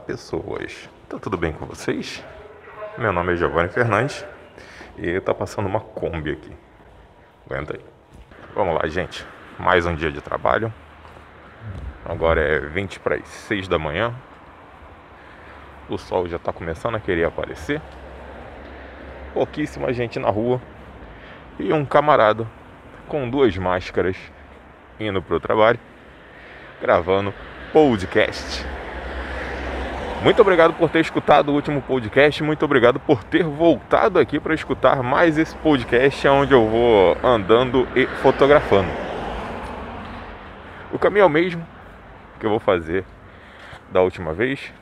Pessoas, tá tudo bem com vocês? Meu nome é Giovanni Fernandes e tá passando uma Kombi aqui. Aguenta aí. Vamos lá, gente. Mais um dia de trabalho. Agora é 20 para as 6 da manhã. O sol já tá começando a querer aparecer. Pouquíssima gente na rua e um camarada com duas máscaras indo pro trabalho gravando podcast. Muito obrigado por ter escutado o último podcast. Muito obrigado por ter voltado aqui para escutar mais esse podcast onde eu vou andando e fotografando. O caminho é o mesmo que eu vou fazer da última vez.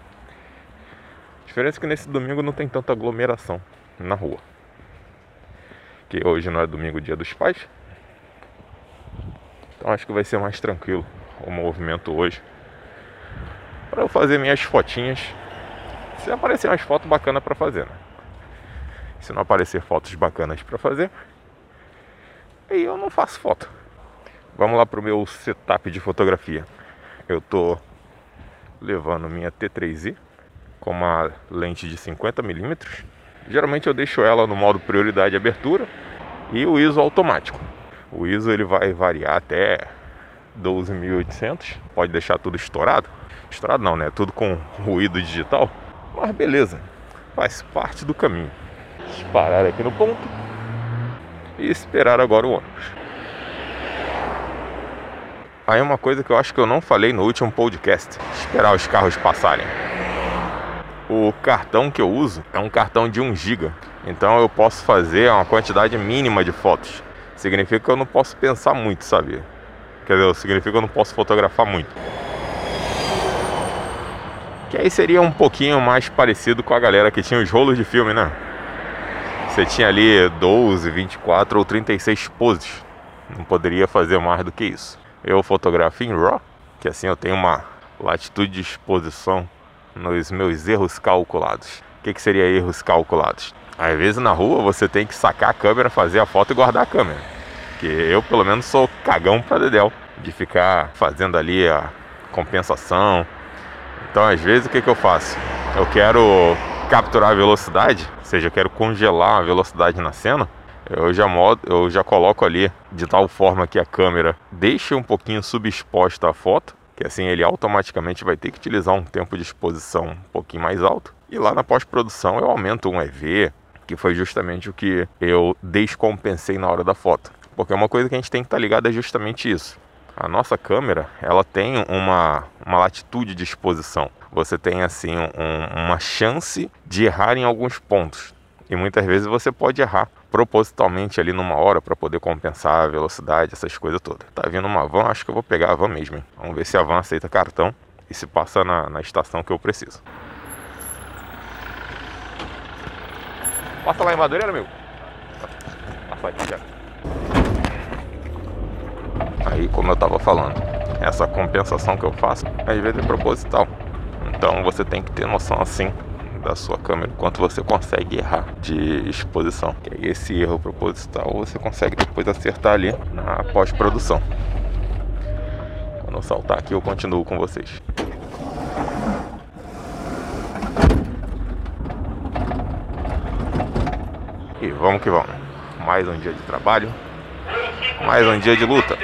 A diferença é que nesse domingo não tem tanta aglomeração na rua. Que hoje não é domingo, dia dos pais. Então acho que vai ser mais tranquilo o movimento hoje para eu fazer minhas fotinhas. Se aparecer umas fotos bacanas para fazer, né? Se não aparecer fotos bacanas para fazer, aí eu não faço foto. Vamos lá pro meu setup de fotografia. Eu tô levando minha T3i com uma lente de 50 mm. Geralmente eu deixo ela no modo prioridade abertura e o ISO automático. O ISO ele vai variar até 12.800. Pode deixar tudo estourado Estrada não, né? Tudo com ruído digital. Mas beleza, faz parte do caminho. Parar aqui no ponto e esperar agora o ônibus. Aí uma coisa que eu acho que eu não falei no último podcast: esperar os carros passarem. O cartão que eu uso é um cartão de 1 GB, então eu posso fazer uma quantidade mínima de fotos. Significa que eu não posso pensar muito, sabe? Quer dizer, significa que eu não posso fotografar muito. Que aí seria um pouquinho mais parecido com a galera que tinha os rolos de filme, né? Você tinha ali 12, 24 ou 36 poses. Não poderia fazer mais do que isso. Eu fotografo em RAW, que assim eu tenho uma latitude de exposição nos meus erros calculados. O que, que seria erros calculados? Às vezes na rua você tem que sacar a câmera, fazer a foto e guardar a câmera. Que eu pelo menos sou cagão pra dedéu de ficar fazendo ali a compensação, então, às vezes, o que, que eu faço? Eu quero capturar a velocidade, ou seja, eu quero congelar a velocidade na cena. Eu já, modo, eu já coloco ali de tal forma que a câmera deixe um pouquinho subexposta a foto, que assim ele automaticamente vai ter que utilizar um tempo de exposição um pouquinho mais alto. E lá na pós-produção eu aumento um EV, que foi justamente o que eu descompensei na hora da foto. Porque uma coisa que a gente tem que estar tá ligado é justamente isso a nossa câmera ela tem uma, uma latitude de exposição. Você tem assim um, uma chance de errar em alguns pontos. E muitas vezes você pode errar propositalmente ali numa hora para poder compensar a velocidade, essas coisas todas. Tá vindo uma van, acho que eu vou pegar a van mesmo. Hein? Vamos ver se a van aceita cartão e se passa na, na estação que eu preciso. Passa lá em Madureira, meu. Passa aqui já. Aí, como eu estava falando, essa compensação que eu faço às vezes é proposital. Então você tem que ter noção assim da sua câmera, quanto você consegue errar de exposição. E esse erro proposital você consegue depois acertar ali na pós-produção. Quando eu saltar aqui eu continuo com vocês. E vamos que vamos. Mais um dia de trabalho. Mais um dia de luta.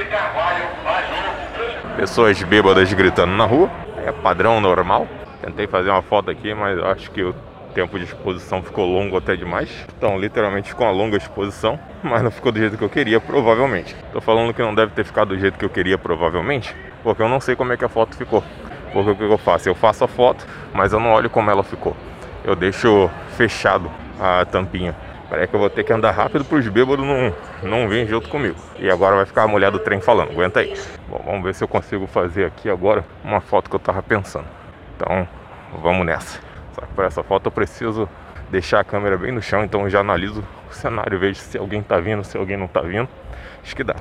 Pessoas bêbadas gritando na rua. É padrão normal. Tentei fazer uma foto aqui, mas acho que o tempo de exposição ficou longo até demais. Então, literalmente ficou uma longa exposição, mas não ficou do jeito que eu queria, provavelmente. Tô falando que não deve ter ficado do jeito que eu queria, provavelmente, porque eu não sei como é que a foto ficou. Porque o que eu faço? Eu faço a foto, mas eu não olho como ela ficou. Eu deixo fechado a tampinha. Parece que eu vou ter que andar rápido para os bêbados não, não virem junto comigo. E agora vai ficar a mulher do trem falando, aguenta aí. Bom, vamos ver se eu consigo fazer aqui agora uma foto que eu tava pensando. Então, vamos nessa. Só que para essa foto eu preciso deixar a câmera bem no chão, então eu já analiso o cenário, vejo se alguém tá vindo, se alguém não tá vindo. Acho que dá.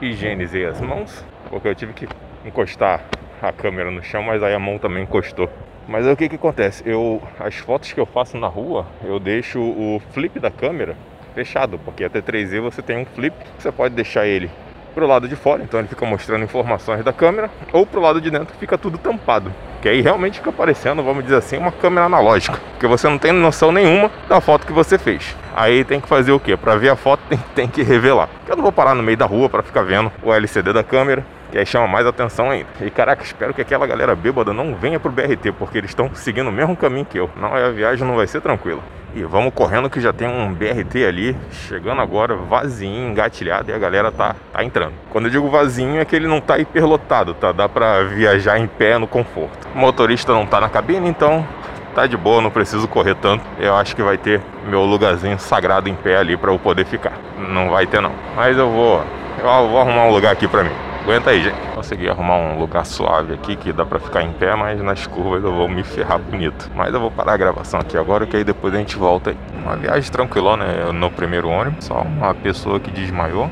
Higienizei as mãos, porque eu tive que encostar a câmera no chão, mas aí a mão também encostou mas aí o que que acontece? Eu, as fotos que eu faço na rua, eu deixo o flip da câmera fechado, porque a T3i você tem um flip, você pode deixar ele pro lado de fora, então ele fica mostrando informações da câmera, ou pro lado de dentro fica tudo tampado, porque aí realmente fica parecendo, vamos dizer assim, uma câmera analógica, porque você não tem noção nenhuma da foto que você fez. Aí tem que fazer o quê? Para ver a foto tem, tem que revelar. Eu não vou parar no meio da rua para ficar vendo o LCD da câmera, que aí chama mais atenção ainda. E caraca, espero que aquela galera bêbada não venha pro BRT, porque eles estão seguindo o mesmo caminho que eu. Não, a viagem não vai ser tranquila. E vamos correndo que já tem um BRT ali, chegando agora, vazio, engatilhado, e a galera tá, tá entrando. Quando eu digo vazio é que ele não tá hiperlotado, tá? Dá pra viajar em pé no conforto. O motorista não tá na cabine, então tá de boa, não preciso correr tanto. Eu acho que vai ter meu lugarzinho sagrado em pé ali para eu poder ficar. Não vai ter não. Mas eu vou, eu vou arrumar um lugar aqui para mim. Aguenta aí, gente. Consegui arrumar um lugar suave aqui que dá pra ficar em pé, mas nas curvas eu vou me ferrar bonito. Mas eu vou parar a gravação aqui agora, que aí depois a gente volta aí. Uma viagem tranquilona né? no primeiro ônibus, só uma pessoa que desmaiou.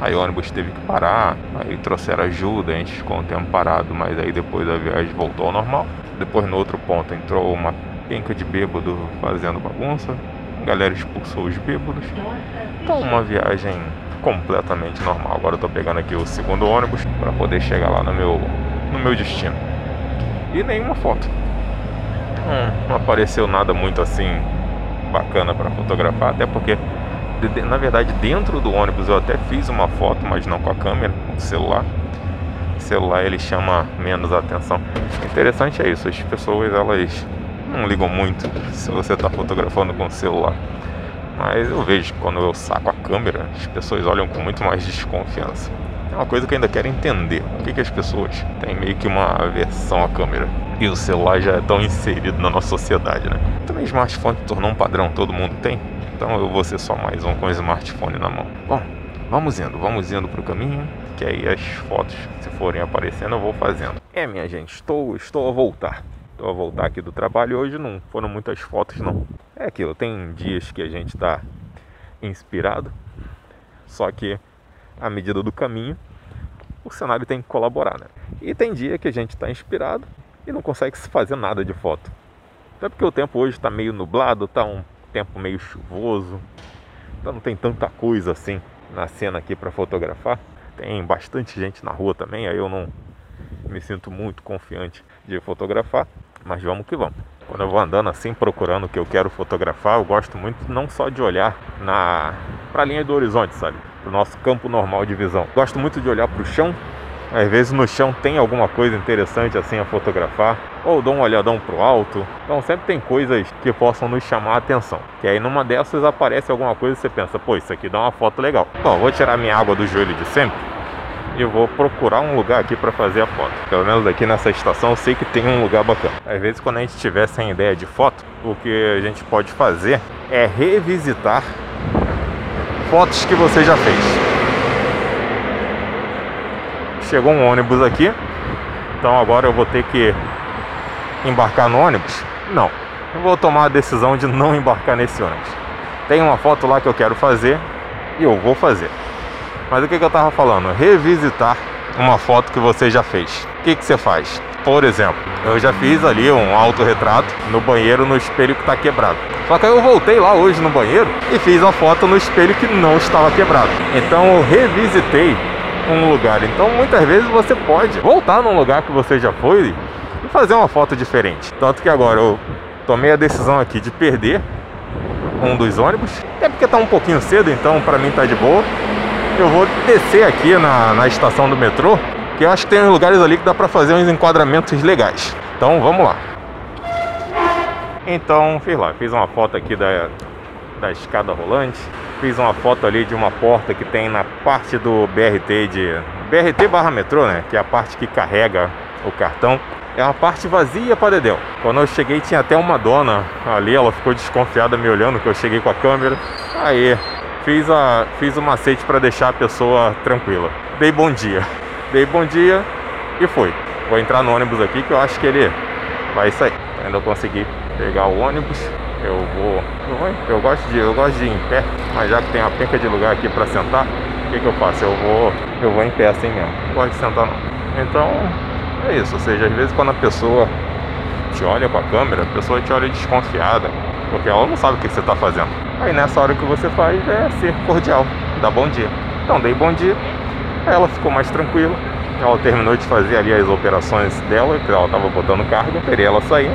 Aí o ônibus teve que parar, aí trouxeram ajuda, a gente ficou um tempo parado, mas aí depois a viagem voltou ao normal. Depois no outro ponto entrou uma penca de bêbado fazendo bagunça, a galera expulsou os bêbados. Então uma viagem completamente normal. Agora eu tô pegando aqui o segundo ônibus para poder chegar lá no meu, no meu destino. E nenhuma foto. Hum, não apareceu nada muito assim bacana para fotografar, até porque na verdade dentro do ônibus eu até fiz uma foto, mas não com a câmera, com o celular. O celular ele chama menos atenção. O interessante é isso, as pessoas elas não ligam muito se você está fotografando com o celular. Mas eu vejo que quando eu saco a câmera, as pessoas olham com muito mais desconfiança. É uma coisa que eu ainda quero entender. Por que, que as pessoas têm meio que uma aversão à câmera? E o celular já é tão inserido na nossa sociedade, né? Também smartphone tornou um padrão, todo mundo tem. Então eu vou ser só mais um com o smartphone na mão. Bom, vamos indo, vamos indo pro caminho. Que aí as fotos, se forem aparecendo, eu vou fazendo. É, minha gente, estou, estou a voltar. Estou a voltar aqui do trabalho hoje, não foram muitas fotos não. É aquilo, tem dias que a gente está inspirado, só que à medida do caminho o cenário tem que colaborar, né? E tem dia que a gente está inspirado e não consegue se fazer nada de foto. Até porque o tempo hoje está meio nublado, está um tempo meio chuvoso, então não tem tanta coisa assim na cena aqui para fotografar. Tem bastante gente na rua também, aí eu não me sinto muito confiante de fotografar. Mas vamos que vamos. Quando eu vou andando assim procurando o que eu quero fotografar, eu gosto muito não só de olhar na para a linha do horizonte, sabe? Do nosso campo normal de visão. Gosto muito de olhar para o chão. Às vezes no chão tem alguma coisa interessante assim a fotografar, ou dou um olhadão pro alto. Então sempre tem coisas que possam nos chamar a atenção. Que aí numa dessas aparece alguma coisa e você pensa, pô, isso aqui dá uma foto legal. Bom, vou tirar minha água do joelho de sempre e vou procurar um lugar aqui para fazer a foto. Pelo menos aqui nessa estação eu sei que tem um lugar bacana. Às vezes quando a gente tiver sem ideia de foto, o que a gente pode fazer é revisitar fotos que você já fez. Chegou um ônibus aqui, então agora eu vou ter que embarcar no ônibus? Não, eu vou tomar a decisão de não embarcar nesse ônibus. Tem uma foto lá que eu quero fazer e eu vou fazer. Mas o que, que eu estava falando? Revisitar uma foto que você já fez. O que, que você faz? Por exemplo, eu já fiz ali um autorretrato no banheiro no espelho que está quebrado. Só que eu voltei lá hoje no banheiro e fiz uma foto no espelho que não estava quebrado. Então eu revisitei um lugar. Então muitas vezes você pode voltar num lugar que você já foi e fazer uma foto diferente. Tanto que agora eu tomei a decisão aqui de perder um dos ônibus. Até porque está um pouquinho cedo, então para mim tá de boa eu vou descer aqui na, na estação do metrô, que eu acho que tem uns lugares ali que dá para fazer uns enquadramentos legais. Então vamos lá. Então, fiz lá, fiz uma foto aqui da, da escada rolante, fiz uma foto ali de uma porta que tem na parte do BRT de BRT barra metrô, né? Que é a parte que carrega o cartão. É uma parte vazia para dedéu. Quando eu cheguei tinha até uma dona ali, ela ficou desconfiada me olhando que eu cheguei com a câmera. Aí, fiz, a, fiz o macete para deixar a pessoa tranquila. Dei bom dia. Dei bom dia e fui. Vou entrar no ônibus aqui que eu acho que ele vai sair. Ainda consegui pegar o ônibus. Eu vou, eu gosto de, eu gosto de ir em pé, mas já que tem uma penca de lugar aqui para sentar, o que, que eu faço? Eu vou, eu vou em pé assim mesmo. Não gosto de sentar não. Então é isso. Ou seja, às vezes quando a pessoa te olha com a câmera, a pessoa te olha desconfiada, porque ela não sabe o que você está fazendo. Aí nessa hora que você faz é ser cordial, dar bom dia. Então dei bom dia, ela ficou mais tranquila Ela terminou de fazer ali as operações dela, que ela tava botando carga, esperei ela sair,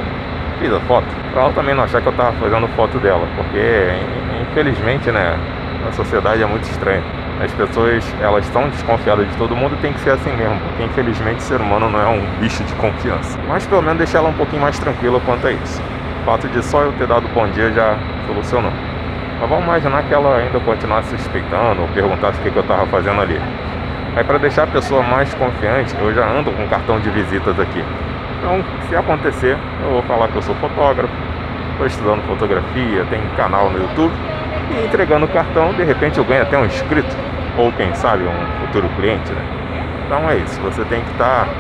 fiz a foto. Pra ela também não achar que eu tava fazendo foto dela, porque infelizmente, né, a sociedade é muito estranha. As pessoas, elas estão desconfiadas de todo mundo e tem que ser assim mesmo, porque infelizmente o ser humano não é um bicho de confiança. Mas pelo menos deixar ela um pouquinho mais tranquila quanto a isso. O fato de só eu ter dado bom dia já solucionou. Mas vamos imaginar que ela ainda continuasse suspeitando ou perguntasse o que, que eu estava fazendo ali. Aí para deixar a pessoa mais confiante, eu já ando com cartão de visitas aqui. Então, se acontecer, eu vou falar que eu sou fotógrafo, estou estudando fotografia, tenho canal no YouTube e entregando o cartão, de repente eu ganho até um inscrito ou quem sabe um futuro cliente, né? Então é isso, você tem que estar tá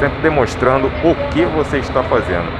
sempre demonstrando o que você está fazendo.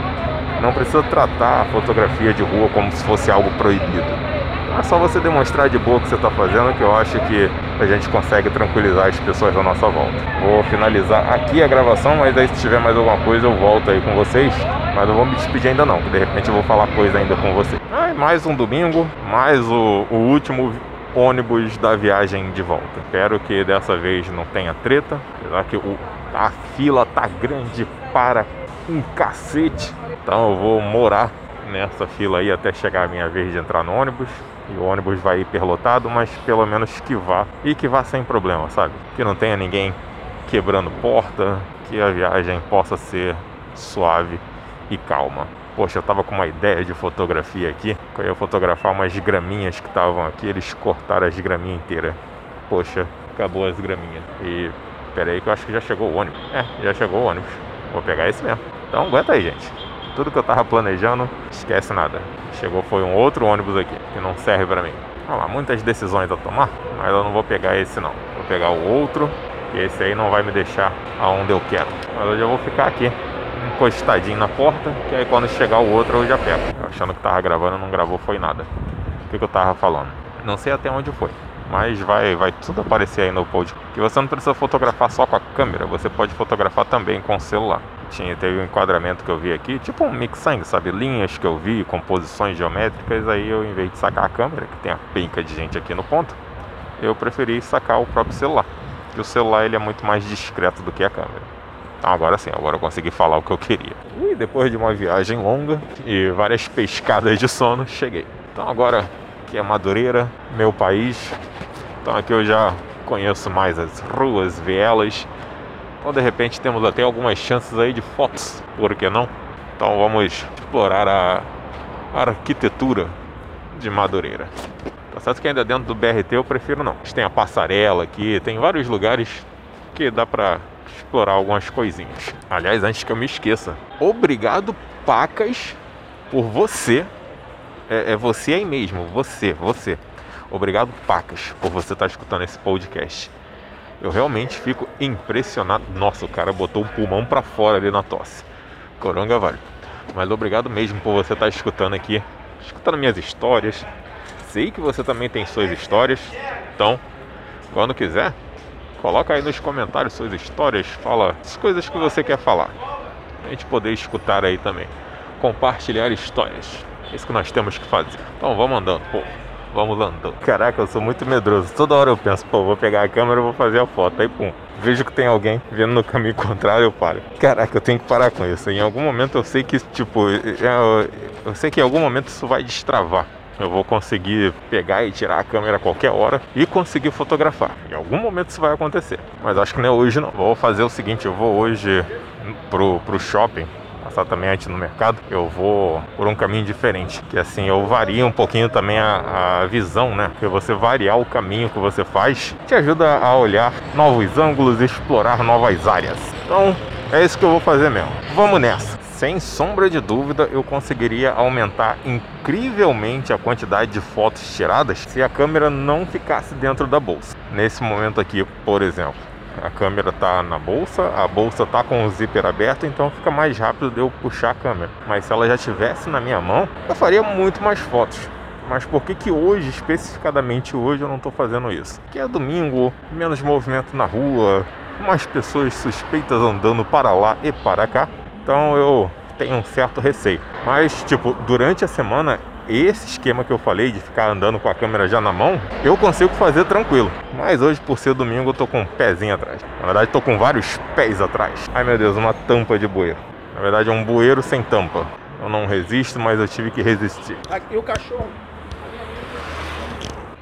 Não precisa tratar a fotografia de rua como se fosse algo proibido. É só você demonstrar de boa o que você está fazendo que eu acho que a gente consegue tranquilizar as pessoas da nossa volta. Vou finalizar aqui a gravação, mas aí se tiver mais alguma coisa eu volto aí com vocês. Mas não vou me despedir ainda não, que de repente eu vou falar coisa ainda com você. Ah, mais um domingo, mais o, o último ônibus da viagem de volta. Espero que dessa vez não tenha treta, apesar que o, a fila tá grande para um cacete. Então eu vou morar nessa fila aí até chegar a minha vez de entrar no ônibus. E o ônibus vai hiperlotado, mas pelo menos que vá. E que vá sem problema, sabe? Que não tenha ninguém quebrando porta, que a viagem possa ser suave e calma. Poxa, eu tava com uma ideia de fotografia aqui. Eu ia fotografar umas graminhas que estavam aqui. Eles cortaram as graminhas inteiras. Poxa, acabou as graminhas. E pera aí que eu acho que já chegou o ônibus. É, já chegou o ônibus. Vou pegar esse mesmo. Então aguenta aí, gente. Tudo que eu tava planejando, esquece nada. Chegou foi um outro ônibus aqui, que não serve para mim. Olha lá, muitas decisões a tomar, mas eu não vou pegar esse não. Vou pegar o outro, e esse aí não vai me deixar aonde eu quero. Mas eu já vou ficar aqui, encostadinho na porta, que aí quando chegar o outro eu já pego. Achando que tava gravando, não gravou foi nada. O que, que eu tava falando? Não sei até onde foi mas vai, vai tudo aparecer aí no pod. Que você não precisa fotografar só com a câmera, você pode fotografar também com o celular. Tinha, teve um enquadramento que eu vi aqui, tipo um mix sangue, sabe? Linhas que eu vi, composições geométricas, aí eu em vez de sacar a câmera, que tem a pinca de gente aqui no ponto, eu preferi sacar o próprio celular. Que o celular ele é muito mais discreto do que a câmera. Então agora sim, agora eu consegui falar o que eu queria. E depois de uma viagem longa e várias pescadas de sono, cheguei. Então agora que é Madureira, meu país, então aqui eu já conheço mais as ruas, vielas. Então de repente temos até algumas chances aí de fotos, por que não? Então vamos explorar a arquitetura de Madureira. Tá certo que ainda dentro do BRT eu prefiro não. Tem a passarela aqui, tem vários lugares que dá pra explorar algumas coisinhas. Aliás, antes que eu me esqueça, obrigado Pacas por você. É, é você aí mesmo, você, você Obrigado, Pacas, por você estar escutando esse podcast. Eu realmente fico impressionado. Nossa, o cara botou o pulmão para fora ali na tosse. Coronga vale. Mas obrigado mesmo por você estar escutando aqui, escutando minhas histórias. Sei que você também tem suas histórias. Então, quando quiser, coloca aí nos comentários suas histórias, fala as coisas que você quer falar. A gente poder escutar aí também. Compartilhar histórias. É isso que nós temos que fazer. Então vamos andando, pô vamos andando. Caraca, eu sou muito medroso. Toda hora eu penso, pô, vou pegar a câmera e vou fazer a foto. Aí, pum, vejo que tem alguém vindo no caminho contrário, eu paro. Caraca, eu tenho que parar com isso. Em algum momento eu sei que, tipo, eu, eu sei que em algum momento isso vai destravar. Eu vou conseguir pegar e tirar a câmera a qualquer hora e conseguir fotografar. Em algum momento isso vai acontecer. Mas acho que não é hoje não. Vou fazer o seguinte, eu vou hoje pro, pro shopping passar também antes no mercado, eu vou por um caminho diferente. Que assim, eu vario um pouquinho também a, a visão, né? Porque você variar o caminho que você faz te ajuda a olhar novos ângulos e explorar novas áreas. Então, é isso que eu vou fazer mesmo. Vamos nessa! sem sombra de dúvida, eu conseguiria aumentar incrivelmente a quantidade de fotos tiradas se a câmera não ficasse dentro da bolsa. Nesse momento aqui, por exemplo, a câmera está na bolsa, a bolsa está com o zíper aberto, então fica mais rápido de eu puxar a câmera. Mas se ela já estivesse na minha mão, eu faria muito mais fotos. Mas por que, que hoje, especificadamente hoje, eu não estou fazendo isso? Que é domingo, menos movimento na rua, mais pessoas suspeitas andando para lá e para cá. Então eu tenho um certo receio. Mas, tipo, durante a semana esse esquema que eu falei de ficar andando com a câmera já na mão, eu consigo fazer tranquilo. Mas hoje, por ser domingo, eu tô com um pezinho atrás. Na verdade, tô com vários pés atrás. Ai meu Deus, uma tampa de bueiro. Na verdade, é um bueiro sem tampa. Eu não resisto, mas eu tive que resistir. E o cachorro?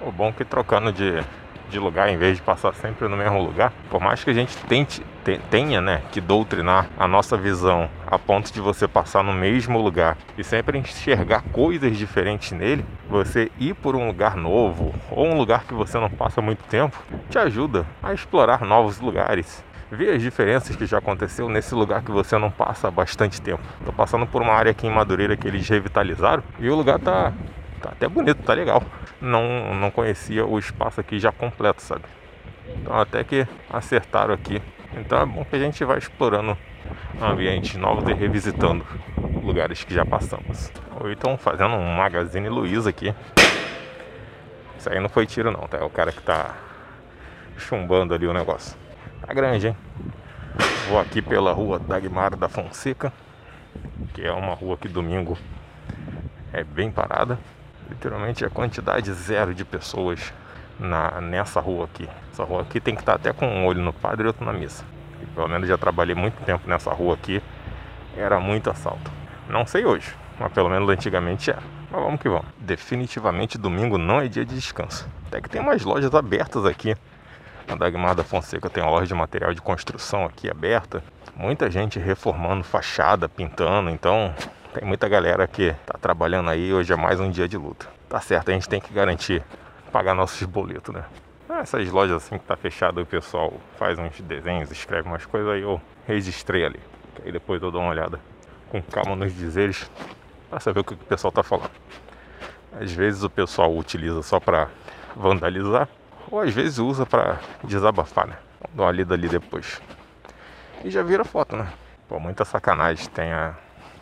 O bom é que trocando de, de lugar, em vez de passar sempre no mesmo lugar, por mais que a gente tente, tenha né, que doutrinar a nossa visão a ponto de você passar no mesmo lugar e sempre enxergar coisas diferentes nele, você ir por um lugar novo ou um lugar que você não passa muito tempo, te ajuda a explorar novos lugares. Ver as diferenças que já aconteceu nesse lugar que você não passa há bastante tempo. Tô passando por uma área aqui em Madureira que eles revitalizaram e o lugar tá, tá até bonito, tá legal não, não conhecia o espaço aqui já completo, sabe? Então até que acertaram aqui. Então é bom que a gente vai explorando ambientes novos e revisitando lugares que já passamos. Ou então fazendo um Magazine Luiza aqui. Isso aí não foi tiro não, tá? É o cara que tá chumbando ali o negócio. Tá grande, hein? Vou aqui pela rua Dagmar da Fonseca, que é uma rua que domingo é bem parada. Literalmente a quantidade zero de pessoas na, nessa rua aqui. Essa rua aqui tem que estar até com um olho no padre e outro na missa. E pelo menos já trabalhei muito tempo nessa rua aqui. Era muito assalto. Não sei hoje, mas pelo menos antigamente era. Mas vamos que vamos. Definitivamente domingo não é dia de descanso. Até que tem umas lojas abertas aqui. Na Dagmar da Fonseca tem uma loja de material de construção aqui aberta. Muita gente reformando fachada, pintando. Então tem muita galera que tá trabalhando aí, hoje é mais um dia de luta. Tá certo, a gente tem que garantir pagar nossos boletos, né? Ah, essas lojas assim que tá fechado, o pessoal faz uns desenhos, escreve umas coisas aí, eu registrei ali. Aí depois eu dou uma olhada com calma nos dizeres para saber o que o pessoal tá falando. Às vezes o pessoal utiliza só para vandalizar, ou às vezes usa para desabafar, né? Dar uma lida ali depois. E já vira foto, né? Pô, muita sacanagem. Tem a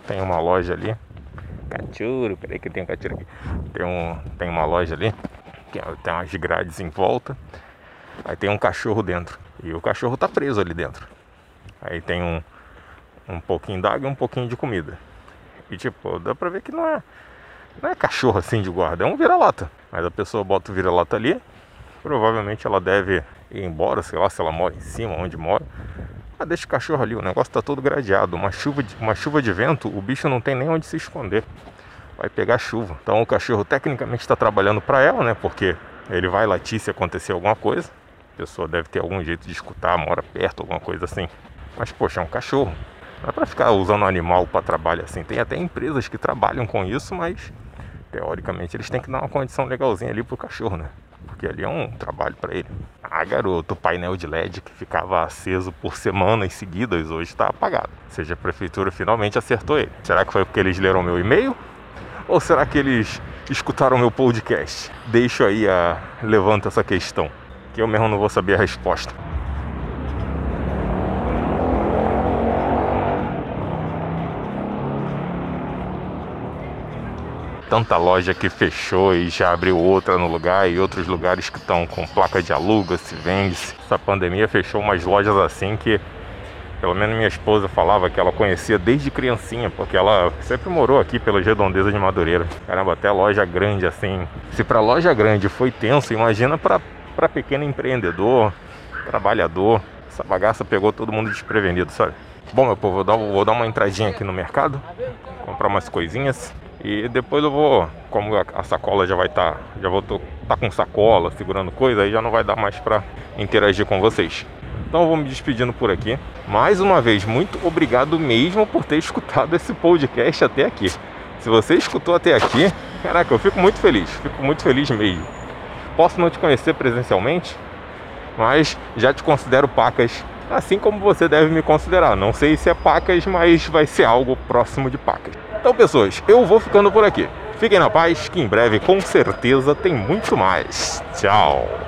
tem uma loja ali. Cachorro, peraí que tem um cachorro aqui. Tem, um, tem uma loja ali, que é, tem umas grades em volta. Aí tem um cachorro dentro. E o cachorro tá preso ali dentro. Aí tem um, um pouquinho d'água e um pouquinho de comida. E tipo, dá pra ver que não é, não é cachorro assim de guarda, é um vira-lata. Mas a pessoa bota o vira-lata ali, provavelmente ela deve ir embora, sei lá se ela mora em cima, onde mora. Ah, deixa o cachorro ali, o negócio tá todo gradeado. Uma chuva, de, uma chuva de vento, o bicho não tem nem onde se esconder. Vai pegar chuva. Então o cachorro tecnicamente está trabalhando para ela, né? Porque ele vai latir se acontecer alguma coisa. A pessoa deve ter algum jeito de escutar, mora perto, alguma coisa assim. Mas, poxa, é um cachorro. Não é para ficar usando animal para trabalho assim. Tem até empresas que trabalham com isso, mas teoricamente eles têm que dar uma condição legalzinha ali pro cachorro, né? Porque ali é um trabalho para ele. Ah, garoto, o painel de LED que ficava aceso por semanas seguidas hoje está apagado. Ou seja, a prefeitura finalmente acertou ele. Será que foi porque eles leram meu e-mail? Ou será que eles escutaram meu podcast? Deixo aí a levanta essa questão, que eu mesmo não vou saber a resposta. Tanta loja que fechou e já abriu outra no lugar e outros lugares que estão com placa de aluga, se vende. -se. Essa pandemia fechou umas lojas assim que pelo menos minha esposa falava que ela conhecia desde criancinha, porque ela sempre morou aqui pelas redondezas de Madureira. Caramba, até loja grande assim. Se para loja grande foi tenso, imagina para pequeno empreendedor, trabalhador. Essa bagaça pegou todo mundo desprevenido, sabe? Bom, meu povo, vou dar, vou dar uma entradinha aqui no mercado, comprar umas coisinhas. E depois eu vou, como a, sacola já vai estar, tá, já vou estar tá com sacola, segurando coisa, aí já não vai dar mais para interagir com vocês. Então eu vou me despedindo por aqui. Mais uma vez, muito obrigado mesmo por ter escutado esse podcast até aqui. Se você escutou até aqui, caraca, eu fico muito feliz, fico muito feliz mesmo. Posso não te conhecer presencialmente, mas já te considero pacas, assim como você deve me considerar. Não sei se é pacas, mas vai ser algo próximo de pacas. Então, pessoas, eu vou ficando por aqui. Fiquem na paz, que em breve, com certeza, tem muito mais. Tchau!